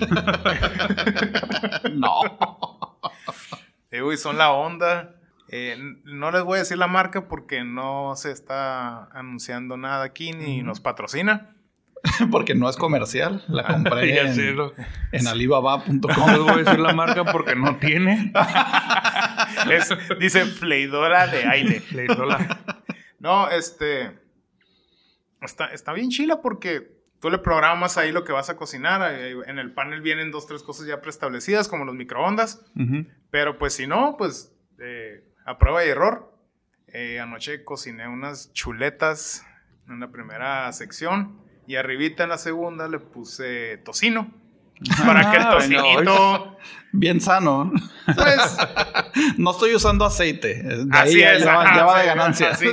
no. Eh, güey, son la onda. Eh, no les voy a decir la marca porque no se está anunciando nada aquí ni nos patrocina. Porque no es comercial. La compré en, en alibaba.com. No les voy a decir la marca porque no tiene. Es- dice freidora de aire. No, este. Está, está bien chila porque tú le programas ahí lo que vas a cocinar. eh, En el panel vienen dos, tres cosas ya preestablecidas, como los microondas. Ujú. Pero pues si no, pues eh, a prueba y error. Eh, anoche cociné unas chuletas en la primera sección. Y arribita en la segunda le puse tocino. Para que el tocinito. Bien sano. Pues. No estoy usando aceite. De así ahí es. ya, va- ajá, ya va de sí, ganancia. Sí,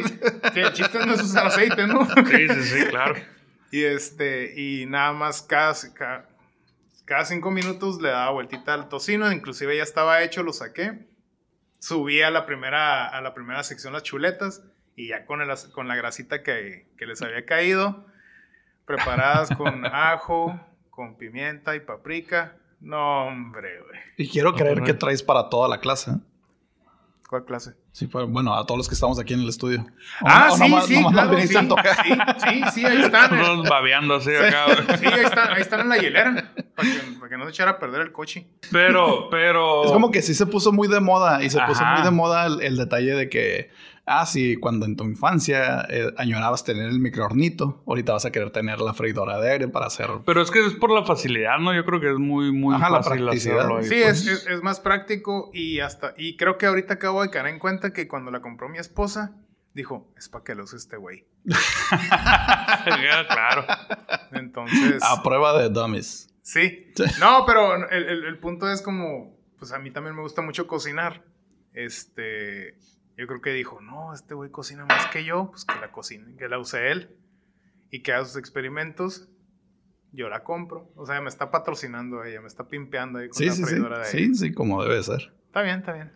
Sí, el chiste no es usar aceite, ¿no? Sí, sí, sí, claro. Y este, y nada más cada, cada, cada cinco minutos le daba vueltita al tocino, inclusive ya estaba hecho, lo saqué. Subí a la primera, a la primera sección las chuletas y ya con, el, con la grasita que, que les había caído, preparadas con ajo, con pimienta y paprika. No, hombre, güey. Y quiero creer que traes para toda la clase. ¿Cuál clase? Sí, pero bueno, a todos los que estamos aquí en el estudio. Ah, no- sí, sí, claro, sí, sí, sí, ahí están. eh. Todos babeando así acá. Sí, ahí están, ahí están en la hielera, para que, para que no se echara a perder el coche. Pero, pero. Es como que sí se puso muy de moda y se puso muy de moda el, el detalle de que, ah, sí, cuando en tu infancia eh, añorabas tener el microhornito, ahorita vas a querer tener la freidora de aire para hacer... Pero es que es por la facilidad, ¿no? Yo creo que es muy, muy Ajá, la fácil practicidad. hacerlo. ahí, Sí, pues. es, es, es más práctico y hasta y creo que ahorita acabo de caer en cuenta que cuando la compró mi esposa dijo es para que lo use este güey. claro. Entonces A prueba de dummies. sí. No, pero el, el- el punto es como pues a mí también me gusta mucho cocinar. Este yo creo que dijo no este güey cocina más que yo pues que la cocine que la use él y que haga sus experimentos. Yo la compro. O sea, me está patrocinando ella, me está pimpeando ahí con Sí, la sí, sí. de sí, como debe ser. Está bien, está bien.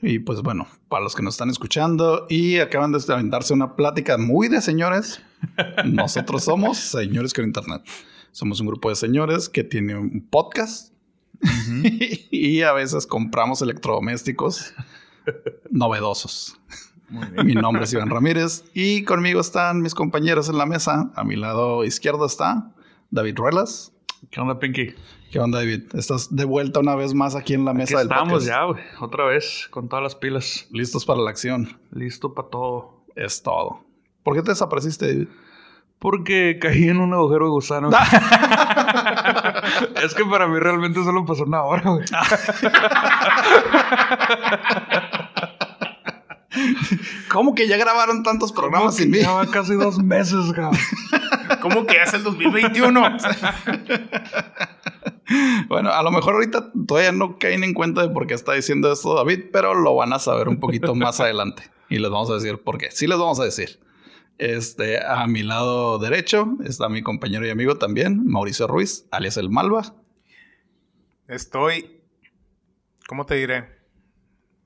Y pues bueno, para los que nos están escuchando y acaban de aventarse una plática muy de señores, nosotros somos Señores con Internet. Somos un grupo de señores que tiene un podcast y a veces compramos electrodomésticos novedosos. Mi nombre es Iván Ramírez y conmigo están mis compañeros en la mesa. A mi lado izquierdo está David Ruelas. ¿Qué onda, Pinky? ¿Qué onda, David? Estás de vuelta una vez más aquí en la Aquí mesa del estamos podcast. ya, güey. Otra vez, con todas las pilas. Listos para la acción. Listo para todo. Es todo. ¿Por qué te desapareciste, David? Porque caí en un agujero de gusano. es que para mí realmente solo pasó una hora, güey. ¿Cómo que ya grabaron tantos programas sin mí? Lleva casi dos meses, cabrón. ¿Cómo que es el 2021? Bueno, a lo mejor ahorita todavía no caen en cuenta de por qué está diciendo esto David, pero lo van a saber un poquito más adelante. Y les vamos a decir por qué. Sí les vamos a decir. Este, a mi lado derecho está mi compañero y amigo también, Mauricio Ruiz, alias el Malva. Estoy, ¿cómo te diré?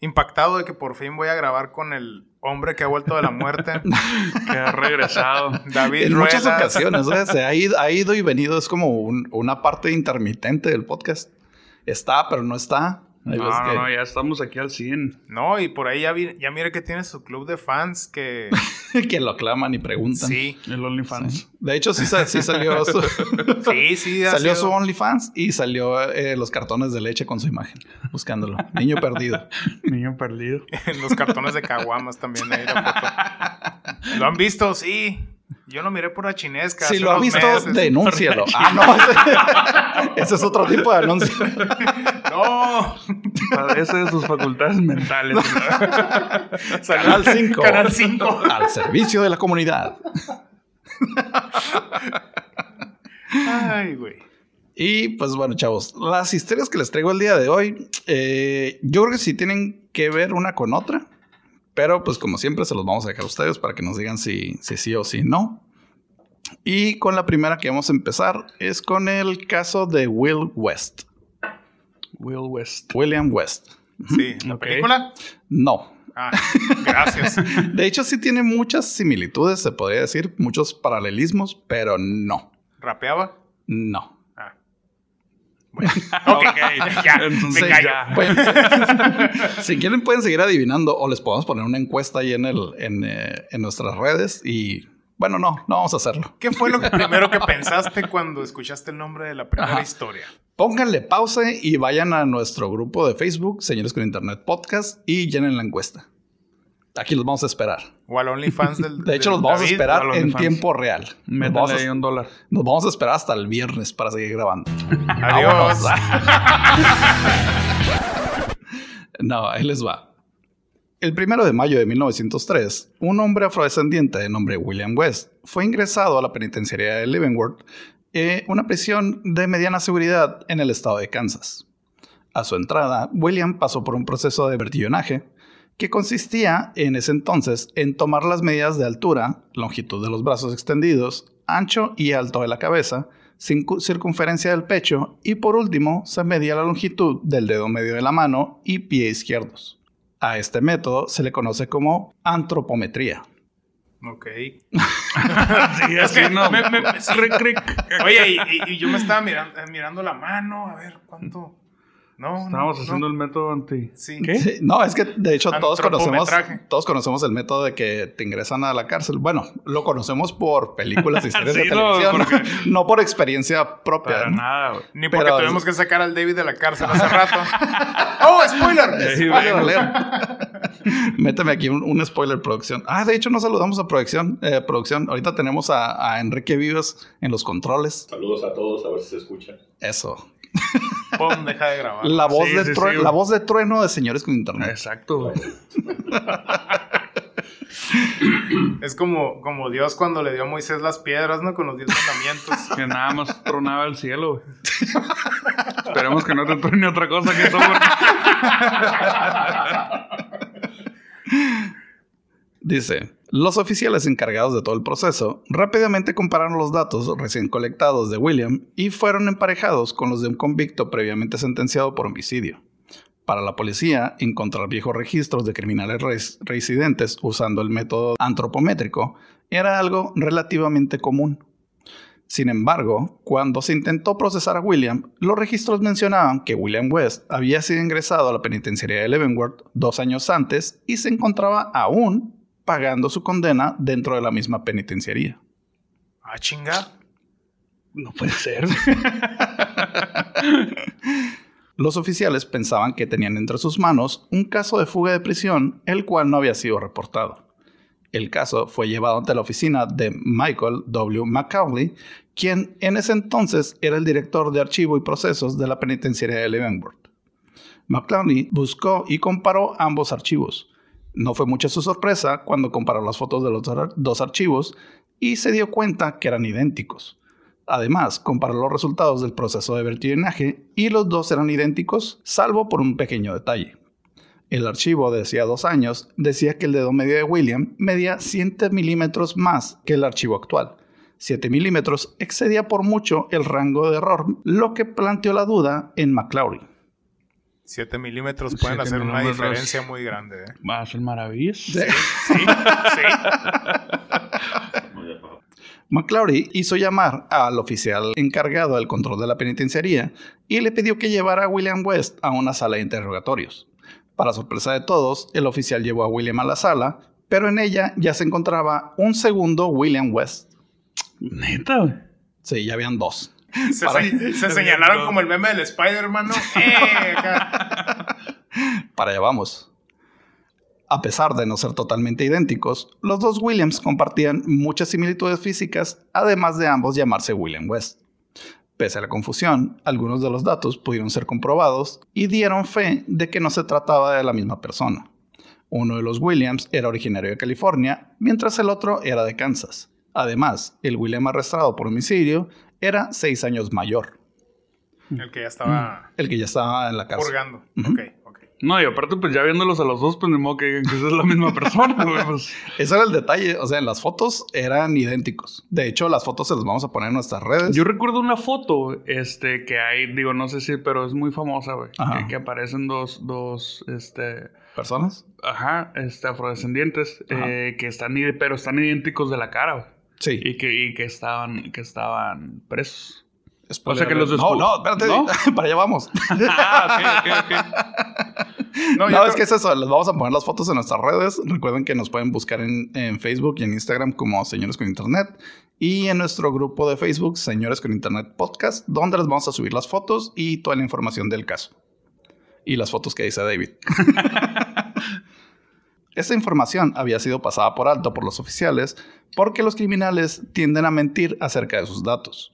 Impactado de que por fin voy a grabar con el hombre que ha vuelto de la muerte, Que ha regresado. David En muchas ocasiones, se ha ido, ha ido y venido. Es como un- una parte intermitente del podcast. Está, pero no está. No, no, que- no, ya estamos aquí al 100. No, y por ahí ya, vi- ya mire que tiene su club de fans que que lo aclaman y preguntan. sí, El OnlyFans. Sí. De hecho, sí, sa- sí salió su, sí, sí. salió sido- su OnlyFans y salió eh, los cartones de leche con su imagen, buscándolo. Niño perdido. Niño perdido. en los cartones de caguamas también ahí la foto. ¿Lo han visto? Sí. Yo lo miré por la chinesca. Si lo ha visto, meses. denúncialo. Ah, no. Ese es otro tipo de anuncio. No. Padece de sus facultades mentales. Canal 5. Canal 5. Al servicio de la comunidad. Ay, güey. Y pues bueno, chavos, las historias que les traigo el día de hoy, eh, yo creo que sí tienen que ver una con otra, pero pues como siempre se los vamos a dejar a ustedes para que nos digan si, si sí o si no. Y con la primera que vamos a empezar es con el caso de Will West, Will West. William West. Sí, ¿la película? No. Ah, gracias. De hecho, sí tiene muchas similitudes, se podría decir, muchos paralelismos, pero no. ¿Rapeaba? No. Ah. Bueno, ok, ya, Entonces me callo. ya. Pueden- si quieren pueden seguir adivinando o les podemos poner una encuesta ahí en, el, en, eh, en nuestras redes y bueno, no, no vamos a hacerlo. ¿Qué fue lo primero que pensaste cuando escuchaste el nombre de la primera Ajá. historia? Pónganle pausa y vayan a nuestro grupo de Facebook, Señores con Internet Podcast, y llenen la encuesta. Aquí los vamos a esperar. O al OnlyFans del. De hecho, del los vamos David. a esperar en tiempo real. Nos vamos, ahí a, un dólar. nos vamos a esperar hasta el viernes para seguir grabando. Adiós. No, ahí les va. El primero de mayo de 1903, un hombre afrodescendiente de nombre William West fue ingresado a la penitenciaría de Leavenworth, eh, una prisión de mediana seguridad en el estado de Kansas. A su entrada, William pasó por un proceso de vertillonaje que consistía en ese entonces en tomar las medidas de altura, longitud de los brazos extendidos, ancho y alto de la cabeza, circu- circunferencia del pecho y por último se medía la longitud del dedo medio de la mano y pie izquierdos. A este método se le conoce como antropometría. Ok. Sí, Es que no. me- me-. Oye, y, y- y yo me estaba mirando, mirando la mano, a ver cuánto. No, no, Estábamos no. haciendo el método anti. Sí. ¿Qué? Sí, No, es que de hecho todos conocemos, todos conocemos el método de que te ingresan a la cárcel. Bueno, lo conocemos por películas y series de Sí, no, televisión, porque- no por experiencia propia. Para ¿no? nada, güey. Ni porque Pero- tuvimos que sacar al David de la cárcel hace rato. ¡Oh, spoiler! Spoiler. Méteme aquí un, un spoiler producción. Ah, de hecho, no saludamos a producción. eh, producción. Ahorita tenemos a, a Enrique Vives en los controles. Saludos a todos, a ver si se escucha. Eso. Pum, deja de grabar. La voz, Sí, de sí, true- sí. la voz de trueno de señores con internet. Exacto, güey. Es como, como Dios cuando le dio a Moisés las piedras, ¿no? Con los diez mandamientos. Que nada más tronaba el cielo, güey. Esperemos que no te truene otra cosa que eso. Dice, los oficiales encargados de todo el proceso rápidamente compararon los datos recién colectados de William y fueron emparejados con los de un convicto previamente sentenciado por homicidio. Para la policía, encontrar viejos registros de criminales res- residentes usando el método antropométrico era algo relativamente común. Sin embargo, cuando se intentó procesar a William, los registros mencionaban que William West había sido ingresado a la penitenciaría de Leavenworth dos años antes y se encontraba aún pagando su condena dentro de la misma penitenciaría. Ah, chinga. No puede ser. Los oficiales pensaban que tenían entre sus manos un caso de fuga de prisión, el cual no había sido reportado. El caso fue llevado ante la oficina de Michael W. McCauley, quien en ese entonces era el director de archivo y procesos de la penitenciaria de Leavenworth. McCauley buscó y comparó ambos archivos. No fue mucha su sorpresa cuando comparó las fotos de los dos archivos y se dio cuenta que eran idénticos. Además, comparó los resultados del proceso de vertillenaje y los dos eran idénticos, salvo por un pequeño detalle. El archivo de hacía dos años decía que el dedo medio de William medía 7 milímetros más que el archivo actual. 7 milímetros excedía por mucho el rango de error, lo que planteó la duda en McClaury. 7 milímetros pueden Siete hacer una diferencia muy grande, ¿eh? Va a ser maravillas. Sí, sí. McClaury hizo llamar al oficial encargado del control de la penitenciaría y le pidió que llevara a William West a una sala de interrogatorios. Para sorpresa de todos, el oficial llevó a William a la sala, pero en ella ya se encontraba un segundo William West. Neta, güey. Sí, ya habían dos. Se, Para- se- se señalaron como el meme del Spider-Man, ¿no? ¡Eh! Para allá vamos. A pesar de no ser totalmente idénticos, los dos Williams compartían muchas similitudes físicas, además de ambos llamarse William West. Pese a la confusión, algunos de los datos pudieron ser comprobados y dieron fe de que no se trataba de la misma persona. Uno de los Williams era originario de California, mientras el otro era de Kansas. Además, el William arrestado por homicidio era seis años mayor, El que ya estaba el que ya estaba en la cárcel. purgando. Ujú. Ok, ok. No, y aparte, pues ya viéndolos a los dos, pues ni modo que digan que esa es la misma persona, güey. Pues, Ese era el detalle. O sea, en las fotos eran idénticos. De hecho, las fotos se las vamos a poner en nuestras redes. yo recuerdo una foto, este, que hay, digo, no sé si, pero es muy famosa, güey. Que, que aparecen dos, dos, este, ¿Personas? ajá, este, afrodescendientes, Ajá. eh, que están, pero están idénticos de la cara, güey. Sí. Y que, y que estaban, que estaban presos. O sea que los No, no, espérate. ¿No? Para allá vamos. ah, ok, ok, ok. No, No, es que es eso. Les vamos a poner las fotos en nuestras redes. Recuerden que nos pueden buscar en, en Facebook y en Instagram como Señores con Internet. Y en nuestro grupo de Facebook, Señores con Internet Podcast, donde les vamos a subir las fotos y toda la información del caso. Y las fotos que dice David. Esta información había sido pasada por alto por los oficiales porque los criminales tienden a mentir acerca de sus datos.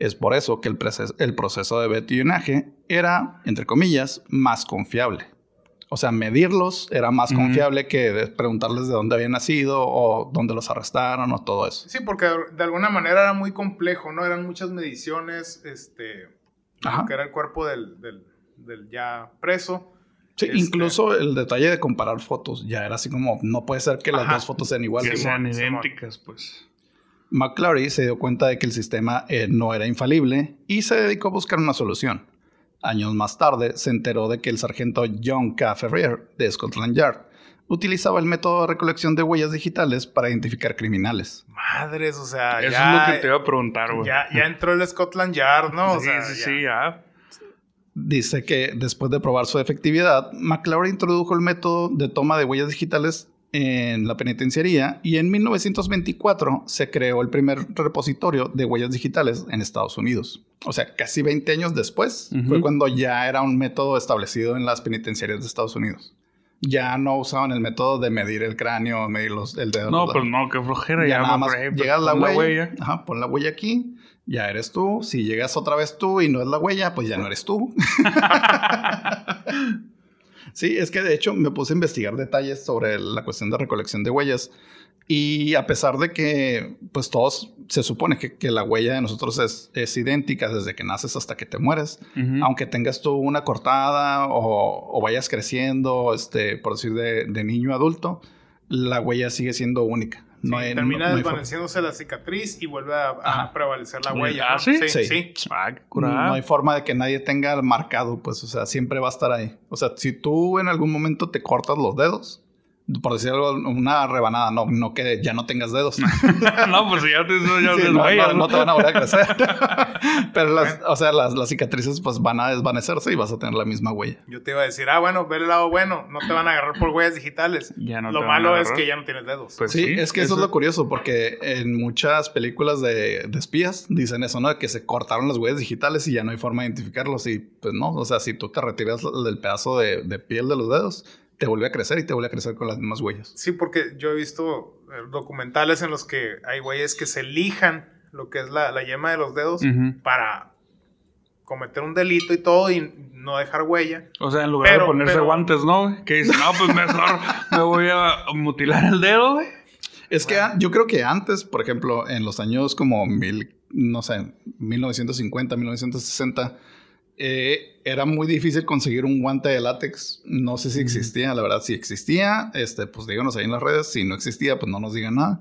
Es por eso que el, proces- el proceso de espionaje era, entre comillas, más confiable. O sea, medirlos era más confiable que preguntarles de dónde habían nacido o dónde los arrestaron o todo eso. Sí, porque de alguna manera era muy complejo, ¿no? Eran muchas mediciones, este, Ajá. que era el cuerpo del, del, del ya preso. Sí, Este- incluso el detalle de comparar fotos ya era así como, no puede ser que las Ajá. dos fotos sean Que iguales. sean Simón. idénticas, pues. McClary se dio cuenta de que el sistema eh, no era infalible y se dedicó a buscar una solución. Años más tarde se enteró de que el sargento John K. Ferrier de Scotland Yard utilizaba el método de recolección de huellas digitales para identificar criminales. Madres, o sea, Eso ya, es lo que te iba a preguntar, güey. ya, ya entró el Scotland Yard, ¿no? O sí, sea, sí, ya. sí, ya. Dice que después de probar su efectividad, McClary introdujo el método de toma de huellas digitales en la penitenciaría y en 1924 se creó el primer repositorio de huellas digitales en Estados Unidos. O sea, casi 20 años después Ujú. fue cuando ya era un método establecido en las penitenciarias de Estados Unidos. Ya no usaban el método de medir el cráneo, medir los, el dedo. No, la- pues no, qué flojera. ya Ya, nada más pues, llegas la pon huella, Ajá, pon la huella aquí, ya eres tú. Si llegas otra vez tú y no es la huella, pues ya no eres tú. sí, es que de hecho me puse a investigar detalles sobre la cuestión de recolección de huellas. Y a pesar de que, pues todos se supone que, que la huella de nosotros es, es idéntica desde que naces hasta que te mueres, Ujú. aunque tengas tú una cortada o, o vayas creciendo, este, por decir, de, de niño a adulto, la huella sigue siendo única. No Sí, hay, termina no- no desvaneciéndose la cicatriz y vuelve a, a prevalecer la ¿Ah, huella. ¿no? sí? Sí, Sí. Ah, no hay forma de que nadie tenga marcado, pues, o sea, siempre va a estar ahí. O sea, si tú en algún momento te cortas los dedos, por decir algo, una rebanada, no, no que ya no tengas dedos. no, pues ya te ya Sí, no, no- no te van a volver a crecer. Pero las, o sea, las, las cicatrices pues van a desvanecerse y vas a tener la misma huella. Yo te iba a decir, ah, bueno, ve el lado bueno, no te van a agarrar por huellas digitales. Ya no lo te van a malo es que ya no tienes dedos. Pues sí, es que eso, es lo curioso, porque en muchas películas de, de espías dicen eso, ¿no? De que se cortaron las huellas digitales y ya no hay forma de identificarlos. Y pues no, o sea, si tú te retiras el pedazo de, de piel de los dedos, te vuelve a crecer y te vuelve a crecer con las mismas huellas. Sí, porque yo he visto eh, documentales en los que hay güeyes que se lijan lo que es la, la yema de los dedos para cometer un delito y todo y no dejar huella. O sea, en lugar Pero- de ponerse pero- guantes, ¿no? Que dicen, no, pues mejor me voy a mutilar el dedo, güey. Es que yo creo que antes, por ejemplo, en los años como mil, no sé, 1950, 1960, eh, era muy difícil conseguir un guante de látex. No sé si existía, la verdad, si existía, este, pues díganos ahí en las redes. Si no existía, pues no nos digan nada.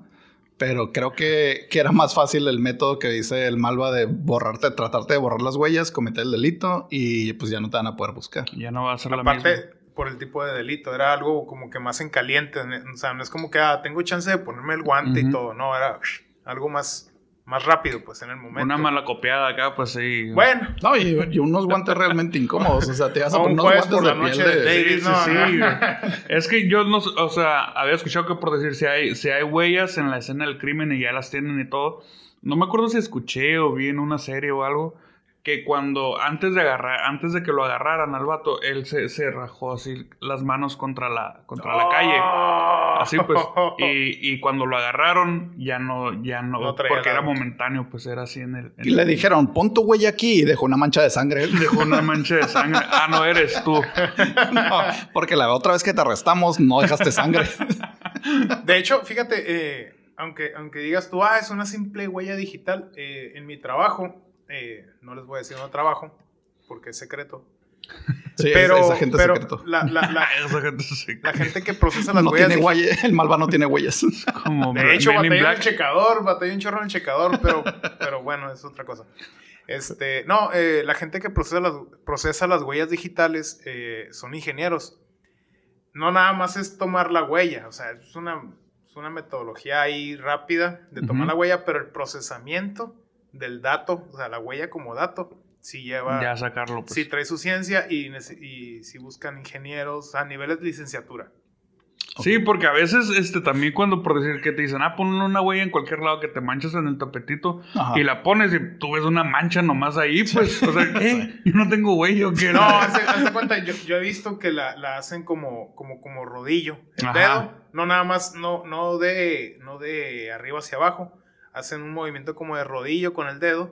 Pero creo que, que era más fácil el método que dice el Malva de borrarte, tratarte de borrar las huellas, cometer el delito y pues ya no te van a poder buscar. Ya no va a ser la Aparte, misma. por el tipo de delito, era algo como que más en caliente. O sea, no es como que ah, tengo chance de ponerme el guante y Ujú. todo. No, era algo más, más rápido, pues en el momento. Una mala copiada acá, pues sí. Bueno, No, y, y unos guantes realmente incómodos. O sea, te vas a poner un unos guantes por de la piel noche de de... David, Sí, no, sí, no. sí, güey. Es que yo no, o sea, había escuchado que por decir si hay, si hay huellas en la escena del crimen y ya las tienen y todo. No me acuerdo si escuché o vi en una serie o algo que cuando antes de agarrar, antes de que lo agarraran al vato, él se, se rajó así las manos contra la, contra la calle. Oh. Así pues. Y, y cuando lo agarraron, ya no, ya no, porque era momentáneo, pues era así en el. en Y le dijeron, pon tu huella aquí y dejó una mancha de sangre. Dejó una mancha de sangre. Ah, no eres tú. No, porque la otra vez que te arrestamos no dejaste sangre. De hecho, fíjate, eh, aunque, aunque digas tú, ah, es una simple huella digital, eh, en mi trabajo, eh, no les voy a decir dónde trabajo, porque es secreto. Sí, pero esa gente pero secreto. la, la- la- Esa gente se- la gente que procesa las No huellas tiene huella, el malva no tiene huellas. como De hecho, batallé en el checador, batallé un chorro en el checador, pero, pero bueno, es otra cosa. Este, no, eh, la gente que procesa las, procesa las huellas digitales eh, son ingenieros. No nada más es tomar la huella, o sea, es una, es una metodología ahí rápida de tomar la huella, pero el procesamiento del dato, o sea, la huella como dato, si lleva, Ya sacarlo, pues. si trae su ciencia y, si buscan ingenieros a niveles de licenciatura. Sí, porque a veces, este, también cuando por decir que te dicen, ah, pon una huella en cualquier lado que te manchas en el tapetito Ajá. y la pones y tú ves una mancha nomás ahí, pues, o sea, ¿qué? Yo no tengo huella, ¿o qué? No, hazte, hazte cuenta, yo, yo he visto que la, la hacen como, como, como rodillo. El Ajá. dedo, no nada más, no, no, de, no de arriba hacia abajo. Hacen un movimiento como de rodillo con el dedo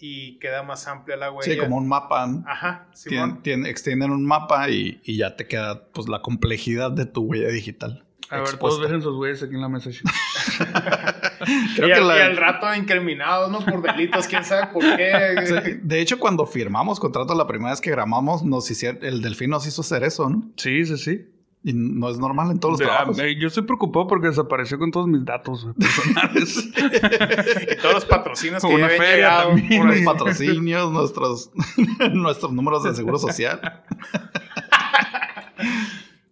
y queda más amplia la huella. Sí, como un mapa. ¿no? Ajá, Tien- tien- extienden un mapa y, y ya te queda pues la complejidad de tu huella digital. A ver, expuesta. todos dejen sus huellas aquí en la mesa. Creo y, que al, la- y al rato incriminados, ¿no? Por delitos, quién sabe por qué. De hecho, cuando firmamos contrato la primera vez que grabamos, nos hicieron, el delfín nos hizo hacer eso, ¿no? Sí, sí, sí. Y no es normal en todos los De- trabajos. ah, eh, yo estoy preocupado porque desapareció con todos mis datos personales. y todos los patrocinios que Una feria llegado también. ahí. patrocinios, nuestros, nuestros números de seguro social.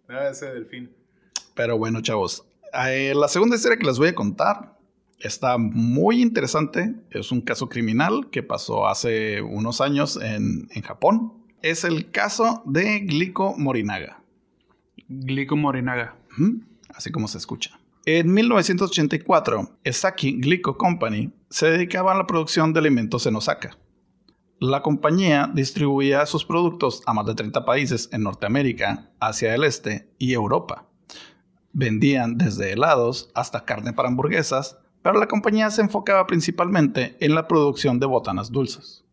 Ah, ese delfín. Pero bueno, chavos. eh, la segunda historia que les voy a contar está muy interesante. Es un caso criminal que pasó hace unos años en, en Japón. Es el caso de Glico Morinaga. Glico Morinaga. Así como se escucha. En 1984, Esaki Glico Company se dedicaba a la producción de alimentos en Osaka. La compañía distribuía sus productos a más de 30 países en Norteamérica, Asia del Este y Europa. Vendían desde helados hasta carne para hamburguesas, pero la compañía se enfocaba principalmente en la producción de botanas dulces.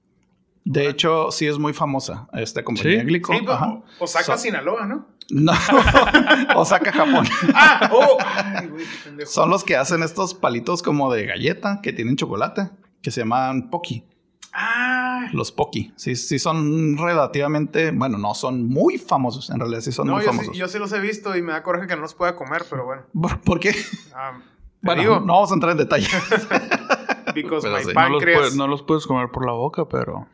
De hecho, sí es muy famosa esta compañía ¿Sí? Glico. Sí, pues, Ajá. Osaka, So- Sinaloa, ¿no? No, Osaka, Japón. ¡Ah! ¡Oh! Ay, güey, qué pendejo. Son los que hacen estos palitos como de galleta que tienen chocolate, que se llaman Pocky. ¡Ah! Los Pocky. Sí, sí son relativamente, bueno, no son muy famosos, en realidad sí son No, muy yo sí, famosos. yo sí los he visto y me da coraje que no los pueda comer, pero bueno. ¿Por, por qué? Bueno, digo, no vamos a entrar en detalle. because pero my sí. No los, pancreas. puedes, no los puedes comer por la boca, pero...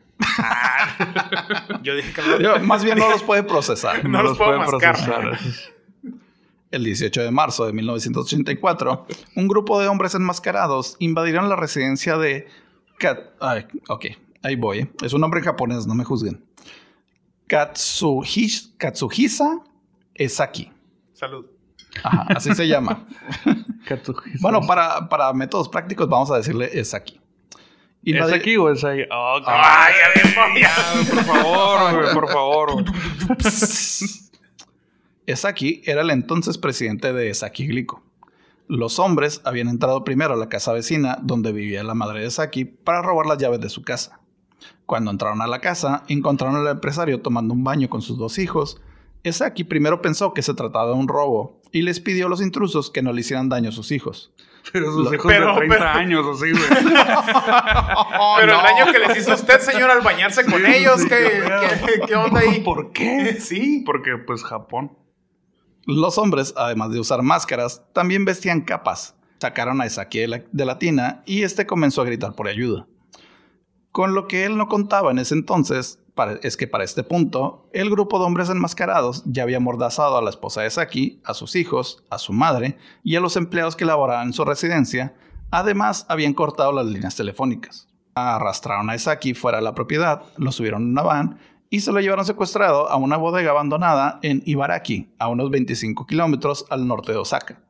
Yo dije que no. Yo, más bien no los puede procesar. No los puedo mascar. El 18 de marzo de 1984, un grupo de hombres enmascarados invadieron la residencia de... Kat- Ay, ok, ahí voy. ¿eh? Es un nombre en japonés, no me juzguen. Katsuhis- Katsuhisa Esaki. Salud. Ajá, así se llama. Bueno, para, para métodos prácticos vamos a decirle Esaki. ¿Es aquí o es ahí? Oh, Ay, ya. por favor, güey, por favor. güey. Esaki era el entonces presidente de Esaki Glico. Los hombres habían entrado primero a la casa vecina donde vivía la madre de Esaki para robar las llaves de su casa. Cuando entraron a la casa, encontraron al empresario tomando un baño con sus dos hijos. Esaki primero pensó que se trataba de un robo y les pidió a los intrusos que no le hicieran daño a sus hijos. Pero sus hijos pero- de 30 pero- años, así, güey. Pero no. el daño que les hizo usted, señor, al bañarse con ellos, sí, ¿qué, qué onda ahí? ¿Por qué? Sí. Porque, pues, Japón. Los hombres, además de usar máscaras, también vestían capas. Sacaron a la, de la tina y este comenzó a gritar por ayuda. Con lo que él no contaba en ese entonces es que para este punto, el grupo de hombres enmascarados ya había mordazado a la esposa de Saki, a sus hijos, a su madre y a los empleados que laboraban en su residencia. Además, habían cortado las líneas telefónicas. Arrastraron a Saki fuera de la propiedad, lo subieron en una van y se lo llevaron secuestrado a una bodega abandonada en Ibaraki, a unos 25 kilómetros al norte de Osaka.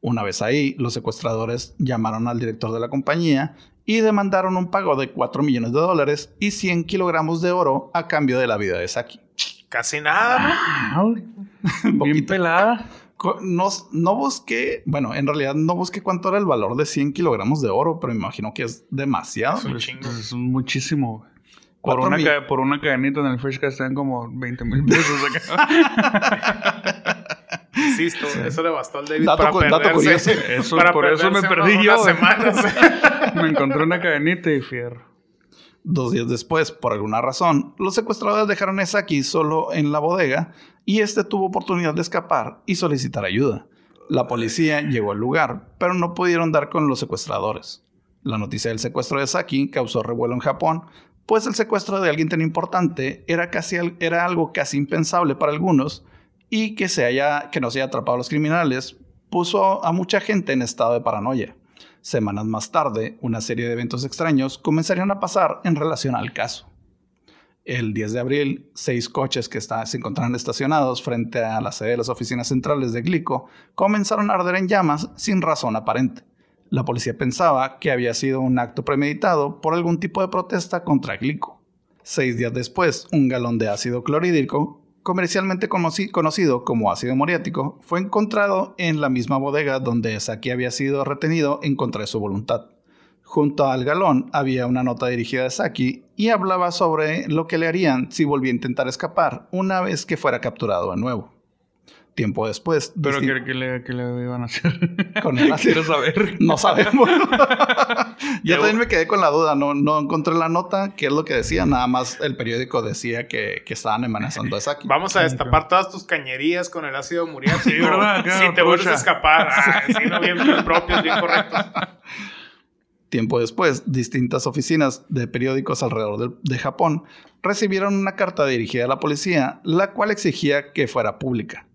Una vez ahí, los secuestradores llamaron al director de la compañía y demandaron un pago de 4 millones de dólares y 100 kilogramos de oro a cambio de la vida de Saki. Casi nada, ¿no? Ah, güey. Bien Poquito. pelada. No, no busqué, bueno, en realidad no busqué cuánto era el valor de 100 kilogramos de oro, pero me imagino que es demasiado. Es un Pues, chingo. pues, es muchísimo. Por una, por una cadenita en el Freshcast están como 20 mil pesos acá. Insisto, eso le bastó al David Dato para perderse. curioso. Eso- para por eso me perdí unas- yo, semanas. Me encontré una cadenita y fierro. Dos días después, por alguna razón, los secuestradores dejaron a Saki solo en la bodega y este tuvo oportunidad de escapar y solicitar ayuda. La policía llegó al lugar, pero no pudieron dar con los secuestradores. La noticia del secuestro de Saki causó revuelo en Japón, pues el secuestro de alguien tan importante era, casi, al- era algo casi impensable para algunos y que, se haya, que no se haya atrapado a los criminales puso a mucha gente en estado de paranoia. Semanas más tarde, una serie de eventos extraños comenzarían a pasar en relación al caso. El 10 de abril, seis coches que se encontraban estacionados frente a la sede de las oficinas centrales de Glico comenzaron a arder en llamas sin razón aparente. La policía pensaba que había sido un acto premeditado por algún tipo de protesta contra Glico. Seis días después, un galón de ácido clorhídrico, comercialmente conoci- conocido como ácido muriático, fue encontrado en la misma bodega donde Saki había sido retenido en contra de su voluntad. Junto al galón había una nota dirigida a Saki y hablaba sobre lo que le harían si volvía a intentar escapar una vez que fuera capturado de nuevo. Tiempo después, Pero disti- ¿qué, qué le, qué le iban a hacer? Con el ácido. Quiero saber. No sabemos. Yo también me quedé con la duda. No, no encontré la nota, qué es lo que decía. Nada más el periódico decía que, que estaban amenazando a Saki. Vamos a destapar todas tus cañerías con el ácido muriático. Sí, ¿verdad? Acá, si te vuelves a escapar. Ah, sí, no, bien, bien propios, bien correctos. Tiempo después, distintas oficinas de periódicos alrededor de Japón recibieron una carta dirigida a la policía, la cual exigía que fuera pública.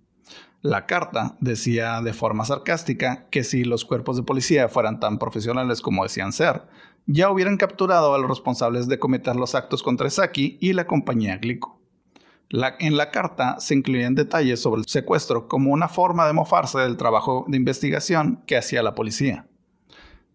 La carta decía de forma sarcástica que si los cuerpos de policía fueran tan profesionales como decían ser, ya hubieran capturado a los responsables de cometer los actos contra Saki y la compañía Glico. La- en la carta se incluían detalles sobre el secuestro como una forma de mofarse del trabajo de investigación que hacía la policía.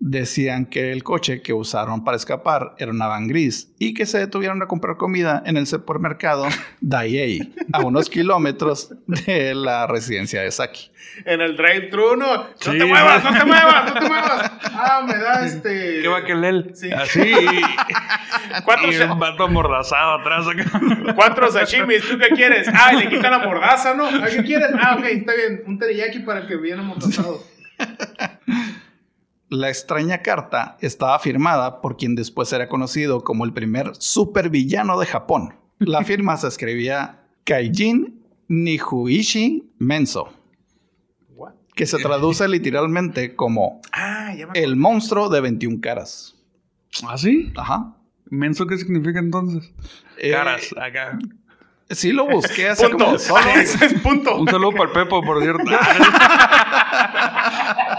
Decían que el coche que usaron para escapar era una van gris y que se detuvieron a comprar comida en el supermercado Daiei, a unos kilómetros de la residencia de Saki. En el drive-thru, no. No Sí, te muevas, no te muevas, no te muevas. Ah, me da este. ¿Qué va a querer? Sí. Así. Cuatro, y sa- un vato amordazado atrás acá. cuatro sashimis, ¿tú qué quieres? Ah, y le quitan la mordaza, ¿no? ¿Ah, ¿Qué quieres? Ah, ok, está bien. Un teriyaki para que viene amordazado. La extraña carta estaba firmada por quien después era conocido como el primer supervillano de Japón. La firma se escribía Kaijin Nihuishi Menso, What? que se traduce literalmente como Ah, el monstruo de 21 caras. ¿Ah, sí? Ajá. ¿Menso qué significa entonces? Eh, Caras, acá. Sí lo busqué hace Punto. como solo. Ese es punto. Un saludo para el Pepo, por cierto.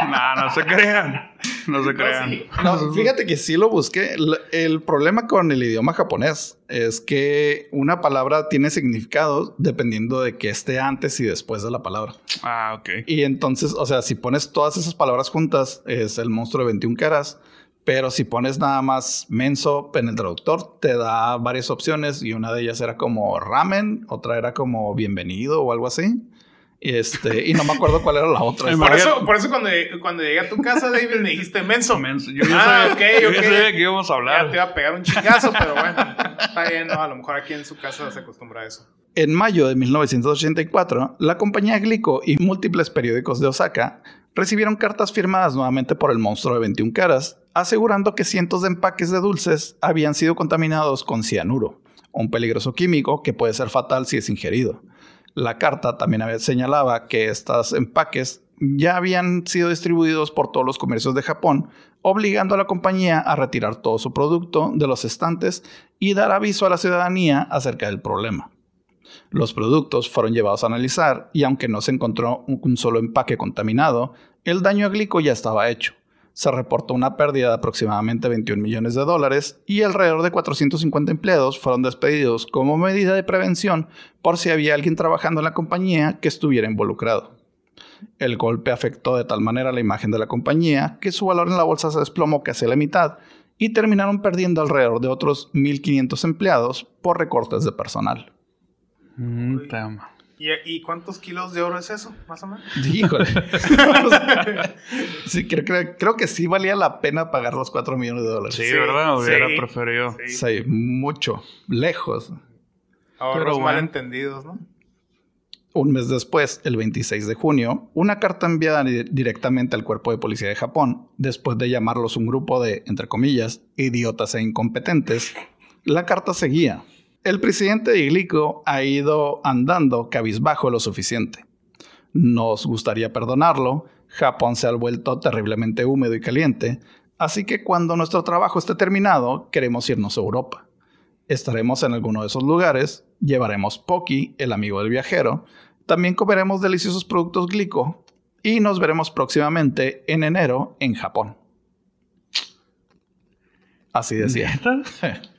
no, no se crean. No se crean. sí. No, fíjate que sí lo busqué. El problema con el idioma japonés es que una palabra tiene significado dependiendo de que esté antes y después de la palabra. Ah, ok. Y entonces, o sea, si pones todas esas palabras juntas, es el monstruo de 21 caras. Pero si pones nada más menso en el traductor, te da varias opciones y una de ellas era como ramen, otra era como bienvenido o algo así. Y, este, y no me acuerdo cuál era la otra. Por eso, por eso cuando, cuando llegué a tu casa, David, me dijiste menso. Menso. Yo ya Ah, sabía, ok, yo ya ok. sabía que íbamos a Ya hablar. te iba a pegar un chingazo, pero bueno, está bien, ¿no? A lo mejor aquí en su casa se acostumbra a eso. En mayo de 1984, la compañía Glico y múltiples periódicos de Osaka recibieron cartas firmadas nuevamente por el monstruo de 21 caras, asegurando que cientos de empaques de dulces habían sido contaminados con cianuro, un peligroso químico que puede ser fatal si es ingerido. La carta también señalaba que estos empaques ya habían sido distribuidos por todos los comercios de Japón, obligando a la compañía a retirar todo su producto de los estantes y dar aviso a la ciudadanía acerca del problema. Los productos fueron llevados a analizar y aunque no se encontró un un solo empaque contaminado, el daño a Glico ya estaba hecho. Se reportó una pérdida de aproximadamente 21 millones de dólares y alrededor de 450 empleados fueron despedidos como medida de prevención por si había alguien trabajando en la compañía que estuviera involucrado. El golpe afectó de tal manera la imagen de la compañía que su valor en la bolsa se desplomó casi a la mitad y terminaron perdiendo alrededor de otros 1.500 empleados por recortes de personal. Mm. ¿Y, y cuántos kilos de oro es eso, más o menos? Híjole. sí, creo, creo- creo que sí valía la pena pagar los 4 millones de dólares. Sí, Sí, ¿verdad? Hubiera sí. preferido. Sí. Sí, mucho, lejos. Ahorros Pero bueno. malentendidos, ¿no? Un mes después, el 26 de junio, una carta enviada di- directamente al cuerpo de policía de Japón, después de llamarlos un grupo de, entre comillas, idiotas e incompetentes, la carta seguía. El presidente de Glico ha ido andando cabizbajo lo suficiente. Nos gustaría perdonarlo, Japón se ha vuelto terriblemente húmedo y caliente, así que cuando nuestro trabajo esté terminado, queremos irnos a Europa. Estaremos en alguno de esos lugares, llevaremos Poki, el amigo del viajero, también comeremos deliciosos productos glico y nos veremos próximamente en enero en Japón. Así decía.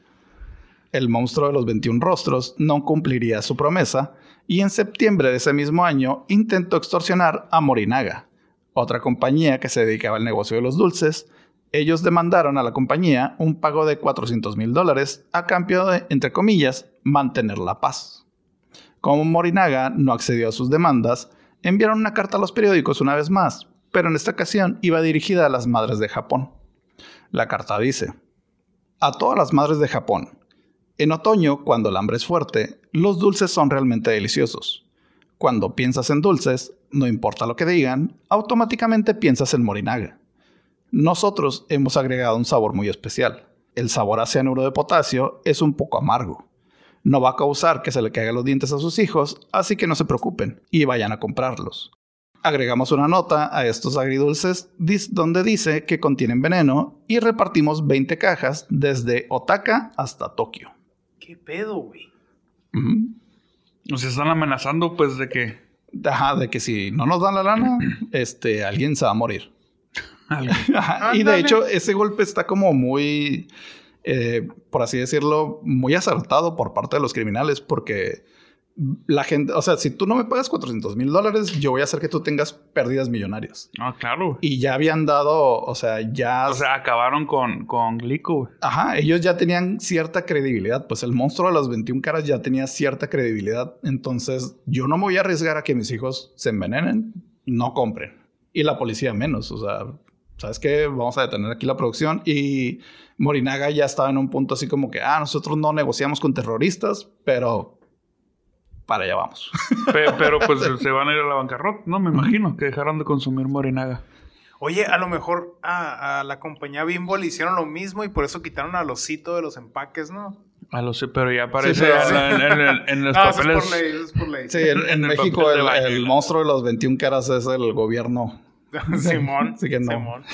El monstruo de los 21 rostros no cumpliría su promesa y en septiembre de ese mismo año intentó extorsionar a Morinaga, otra compañía que se dedicaba al negocio de los dulces. Ellos demandaron a la compañía un pago de 400 mil dólares a cambio de, entre comillas, mantener la paz. Como Morinaga no accedió a sus demandas, enviaron una carta a los periódicos una vez más, pero en esta ocasión iba dirigida a las madres de Japón. La carta dice, a todas las madres de Japón, en otoño, cuando el hambre es fuerte, los dulces son realmente deliciosos. Cuando piensas en dulces, no importa lo que digan, automáticamente piensas en Morinaga. Nosotros hemos agregado un sabor muy especial. El sabor a cianuro de potasio es un poco amargo. No va a causar que se le caigan los dientes a sus hijos, así que no se preocupen y vayan a comprarlos. Agregamos una nota a estos agridulces donde dice que contienen veneno y repartimos 20 cajas desde Otaka hasta Tokio. ¿Qué pedo, güey? O sea, están amenazando, pues, de que. Ajá, de que si no nos dan la lana, este, alguien se va a morir. Ajá, Y de hecho, ese golpe está como muy, eh, por así decirlo, muy acertado por parte de los criminales, porque la gente, o sea, si tú no me pagas 400 mil dólares, yo voy a hacer que tú tengas pérdidas millonarias. No, claro. Y ya habían dado, o sea, ya... O sea, acabaron con, con Glico. Ajá, ellos ya tenían cierta credibilidad, pues el monstruo de las 21 caras ya tenía cierta credibilidad, entonces yo no me voy a arriesgar a que mis hijos se envenenen, no compren. Y la policía menos, o sea, ¿sabes qué? Vamos a detener aquí la producción y Morinaga ya estaba en un punto así como que, ah, nosotros no negociamos con terroristas, pero para allá vamos. Pe- pero pues se van a ir a la bancarrota, ¿no? Me imagino que dejaron de consumir Morinaga. Oye, a lo mejor a, a la compañía Bimbo le hicieron lo mismo y por eso quitaron al osito de los empaques, ¿no? Ah, lo sé, pero ya aparece pero- en, en- en- en los No, eso es papeles. por ley, eso es por ley. Sí, en, en En el México el, monstruo de los 21 caras es el gobierno. Simón. Así que no. Simón.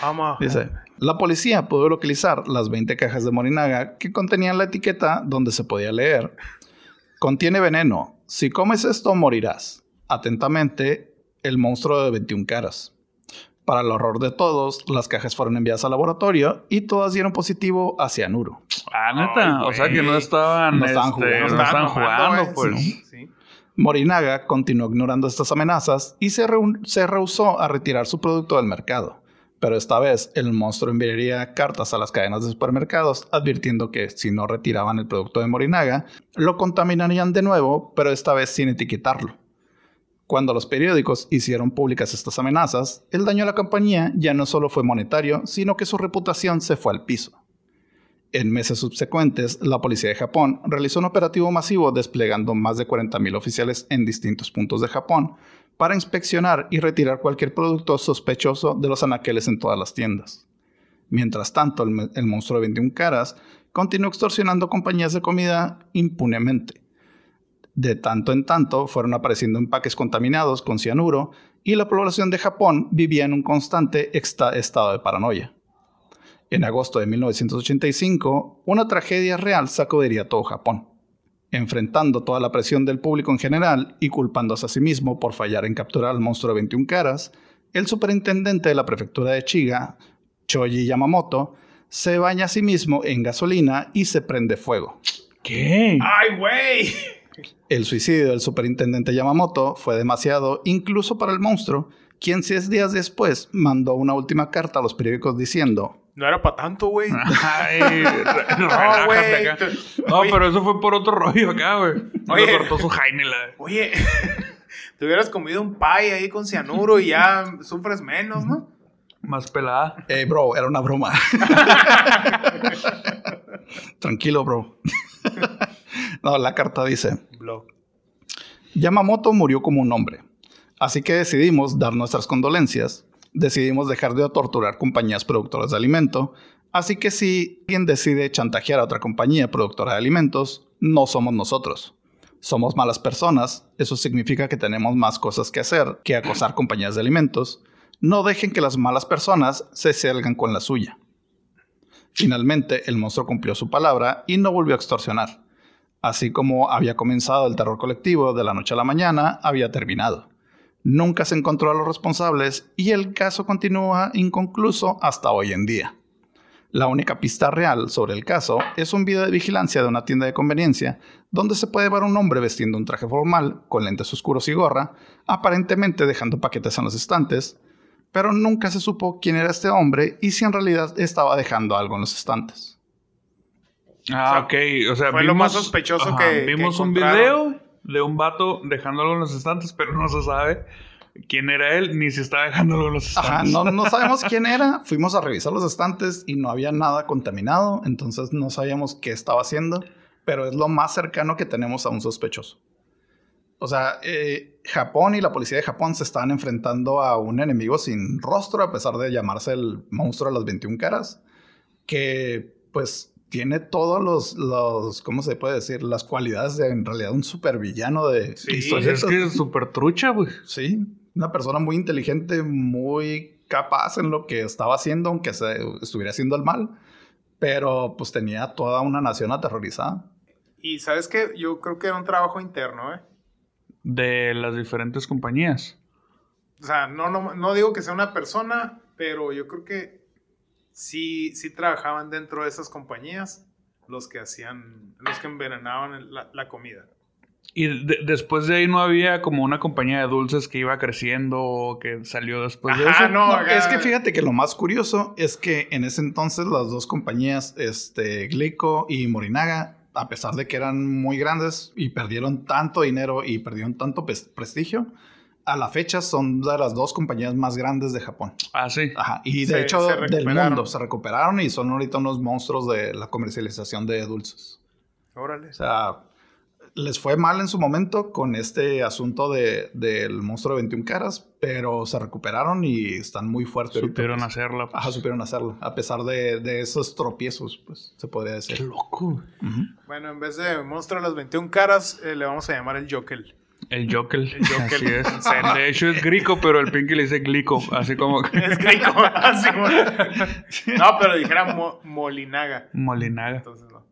Vamos. Dice, la policía pudo localizar las 20 cajas de Morinaga que contenían la etiqueta donde se podía leer. Contiene veneno. Si comes esto, morirás. Atentamente, el monstruo de 21 caras. Para el horror de todos, las cajas fueron enviadas al laboratorio y todas dieron positivo a cianuro. Ah, neta. Ay, o sea que no estaban, No estaban este, jugando. no estaban jugando, pues. Sí. sí. Morinaga continuó ignorando estas amenazas y se, se rehusó a retirar su producto del mercado. Pero esta vez el monstruo enviaría cartas a las cadenas de supermercados advirtiendo que si no retiraban el producto de Morinaga, lo contaminarían de nuevo, pero esta vez sin etiquetarlo. Cuando los periódicos hicieron públicas estas amenazas, el daño a la compañía ya no solo fue monetario, sino que su reputación se fue al piso. En meses subsecuentes, la policía de Japón realizó un operativo masivo desplegando más de 40.000 oficiales en distintos puntos de Japón para inspeccionar y retirar cualquier producto sospechoso de los anaqueles en todas las tiendas. Mientras tanto, el, monstruo de 21 caras continuó extorsionando compañías de comida impunemente. De tanto en tanto fueron apareciendo empaques contaminados con cianuro y la población de Japón vivía en un constante estado de paranoia. En agosto de 1985, una tragedia real sacudiría todo Japón. Enfrentando toda la presión del público en general y culpándose a sí mismo por fallar en capturar al monstruo de 21 caras, el superintendente de la prefectura de Chiga, Choji Yamamoto, se baña a sí mismo en gasolina y se prende fuego. ¿Qué? ¡Ay, güey! El suicidio del superintendente Yamamoto fue demasiado incluso para el monstruo, quien seis días después mandó una última carta a los periódicos diciendo, No era para tanto, güey. Relájate güey. acá. No, Oye. pero eso fue por otro rollo acá, güey. No Oye. le cortó su Jaime la... Oye, te hubieras comido un pie ahí con cianuro y ya sufres menos, ¿no? Más pelada. Eh, bro, era una broma. Tranquilo, bro. no, la carta dice, Blog. Yamamoto murió como un hombre. Así que decidimos dar nuestras condolencias. Decidimos dejar de torturar compañías productoras de alimento. Así que si alguien decide chantajear a otra compañía productora de alimentos, no somos nosotros. Somos malas personas. Eso significa que tenemos más cosas que hacer que acosar compañías de alimentos. No dejen que las malas personas se salgan con la suya. Finalmente, el monstruo cumplió su palabra y no volvió a extorsionar. Así como había comenzado el terror colectivo de la noche a la mañana, había terminado. Nunca se encontró a los responsables y el caso continúa inconcluso hasta hoy en día. La única pista real sobre el caso es un video de vigilancia de una tienda de conveniencia donde se puede ver a un hombre vestiendo un traje formal, con lentes oscuros y gorra, aparentemente dejando paquetes en los estantes, pero nunca se supo quién era este hombre y si en realidad estaba dejando algo en los estantes. Ah, O sea, ok. O sea, fue lo más sospechoso que- que Vimos un video de un vato dejándolo en los estantes, pero no se sabe quién era él ni si estaba dejándolo en los estantes. Ajá, no, no sabemos quién era. Fuimos a revisar los estantes y no había nada contaminado, entonces no sabíamos qué estaba haciendo, pero es lo más cercano que tenemos a un sospechoso. O sea, eh, Japón y la policía de Japón se estaban enfrentando a un enemigo sin rostro, a pesar de llamarse el monstruo de las 21 caras, que pues tiene todos los, los ¿cómo se puede decir? Las cualidades de en realidad un supervillano de Sí, historietas. es que es súper trucha, güey. Sí, una persona muy inteligente, muy capaz en lo que estaba haciendo, aunque se estuviera haciendo el mal, pero pues tenía toda una nación aterrorizada. Y sabes que yo creo que era un trabajo interno, ¿eh? De las diferentes compañías. O sea, no, no, no digo que sea una persona, pero yo creo que sí, sí trabajaban dentro de esas compañías los que hacían, los que envenenaban la, la comida. Y de- después de ahí no había como una compañía de dulces que iba creciendo o que salió después de Ajá, eso. no, No, acá- es que fíjate que lo más curioso es que en ese entonces las dos compañías, este, Glico y Morinaga, a pesar de que eran muy grandes y perdieron tanto dinero y perdieron tanto prestigio, a la fecha son de las dos compañías más grandes de Japón. Ah, sí. Ajá, y de Se- hecho se del recuperaron. mundo se recuperaron y son ahorita unos monstruos de la comercialización de dulces. Órale. O sea, les fue mal en su momento con este asunto de, del monstruo de 21 caras, pero se recuperaron y están muy fuertes. ahorita, Supieron pues. hacerla. pues. Ajá, supieron hacerlo, a pesar de, de esos tropiezos, pues se podría Qué decir. loco. güey. Ujú. Bueno, en vez de monstruo de las 21 caras, eh, le vamos a llamar el Jokel. El Jokel. El Jokel. Así es. De hecho es grico, pero el Pinky le dice glico. Así como que- Es griego. así, mo- no, pero dijera Mo- Molinaga. Molinaga. Entonces no.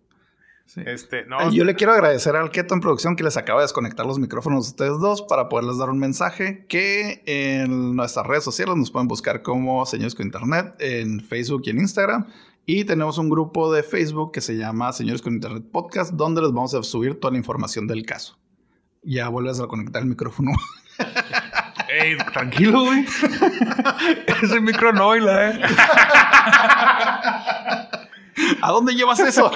Sí. Este, no. Yo le quiero agradecer al Keto en producción que les acaba de desconectar los micrófonos a ustedes dos para poderles dar un mensaje que en nuestras redes sociales nos pueden buscar como Señores con Internet en Facebook y en Instagram. Y tenemos un grupo de Facebook que se llama Señores con Internet Podcast donde les vamos a subir toda la información del caso. Ya vuelves a conectar el micrófono. Ey, tranquilo, güey. Ese micro no oila, eh. ¿A dónde llevas eso?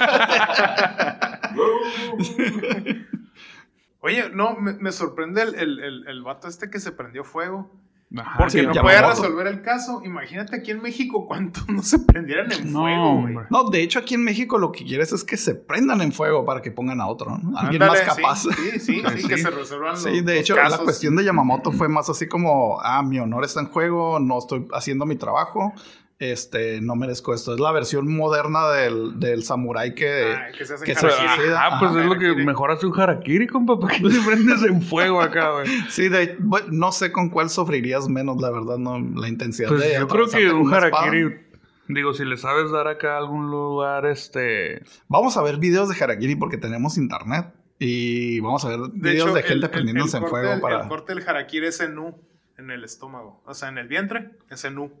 Oye, no, me, me sorprende el, el, el, el vato este que se prendió fuego. Ajá, Porque sí, no podía resolver el caso. Imagínate aquí en México cuántos no se prendieran en No, fuego, güey. No, de hecho aquí en México lo que quieres es que se prendan en fuego para que pongan a otro, ¿no? Alguien Ándale, más capaz. Sí, sí, sí, Sí, sí, que se resuelvan los, Sí, de hecho, la cuestión de Yamamoto fue más así como, ah, mi honor está en juego, no estoy haciendo mi trabajo, este, no merezco esto. Es la versión moderna del, del samurái que... Que se hacen que se- harakiri. suicida. ah, pues Ajá, es lo que harakiri. mejor hace un harakiri, compa. ¿Por qué te prendes en fuego acá, güey? Sí, de, bueno, no sé con cuál sufrirías menos, la verdad, no, la intensidad Pues de yo creo que un una espada. harakiri. Digo, si le sabes dar acá a algún lugar, este. Vamos a ver videos de harakiri porque tenemos internet y vamos a ver De videos hecho, de gente el- prendiéndose el en corte fuego para... El corte del harakiri es en nu, en el estómago. O sea, en el vientre, es en nu.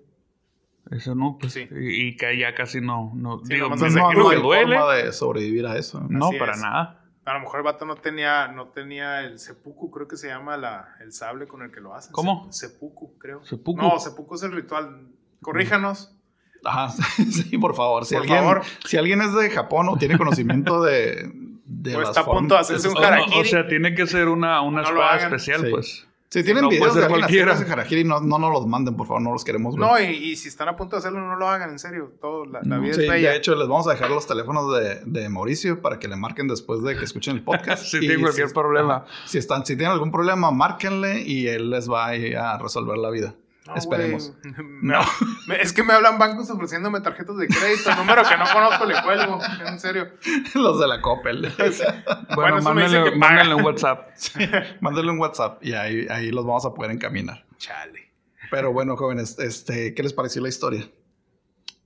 Eso no, pues. Sí. Y, y que ya casi no. no Sí, digo, nomás me no, no que duele. forma de sobrevivir a eso. No, Así para es. nada. A lo mejor el vato no tenía, no tenía el seppuku, creo que se llama la, el sable con el que lo hacen. ¿Cómo? Se- Seppuku, creo. Seppuku. No, seppuku es el ritual. Corríjanos. Ajá, sí, por favor. Si, Por alguien, favor. si alguien es de Japón o tiene conocimiento de... de O las está a punto de hacerse un O, no, harakiri. o sea, tiene que ser una, una No espada especial, Sí. pues. Si tienen no puede videos de cualquiera. haciendo ese harakiri, no, no nos los manden, por favor, no los queremos ver. No, y, y si están a punto de hacerlo, no lo hagan, en serio. Todo, la, vida sí, es bella. de hecho, les vamos a dejar los teléfonos de, de Mauricio para que le marquen después de que escuchen el podcast. Si Y tiene cualquier si- problema. Si, están, si tienen algún problema, márquenle y él les va a, ir a resolver la vida. No, Esperemos. me- es que me hablan bancos ofreciéndome tarjetas de crédito. número que no conozco, le cuelgo. En serio. los de la Coppel. Bueno, que paga. mándenle un WhatsApp. Mándenle un WhatsApp y ahí, ahí los vamos a poder encaminar. Chale. Pero bueno, jóvenes, este, ¿qué les pareció la historia?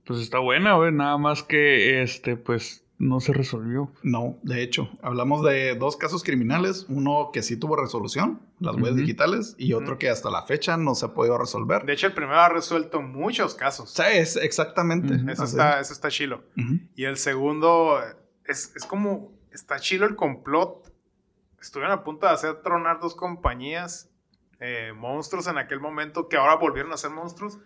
Pues está buena, güey. Nada más que, este, pues, no se resolvió. No, de hecho, hablamos de dos casos criminales, uno que sí tuvo resolución, las huellas digitales, y otro que hasta la fecha no se ha podido resolver. De hecho, el primero ha resuelto muchos casos. Sí, es exactamente. Eso está, eso está chilo. Y el segundo, es, es como, está chilo el complot. Estuvieron a punto de hacer tronar dos compañías, eh, monstruos en aquel momento, que ahora volvieron a ser monstruos.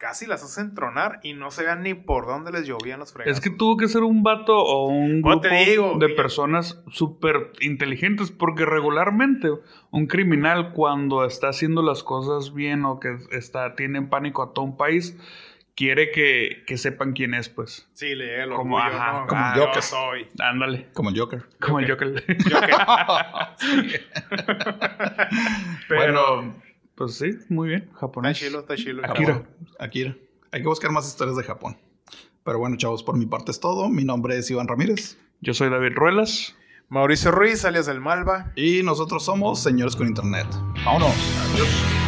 Casi las hacen tronar y no se vean ni por dónde les llovían los fregazos. Es que tuvo que ser un vato o un grupo te digo, de personas súper inteligentes, porque regularmente un criminal cuando está haciendo las cosas bien o que está, tiene en pánico a todo un país, quiere que, que sepan quién es, pues. Sí, le llega el Como, orgullo, ajá, ¿no? como Ah, Joker. yo soy. Ándale, Como el Joker. como el Joker. Joker. Pero, pues sí, muy bien, Está japonés. chilo, está chilo. Akira. Akira. Hay que buscar más historias de Japón. Pero bueno, chavos, por mi parte es todo. Mi nombre es Iván Ramírez. Yo soy David Ruelas. Mauricio Ruiz, alias del Malva. Y nosotros somos Señores con Internet. Vámonos. Adiós.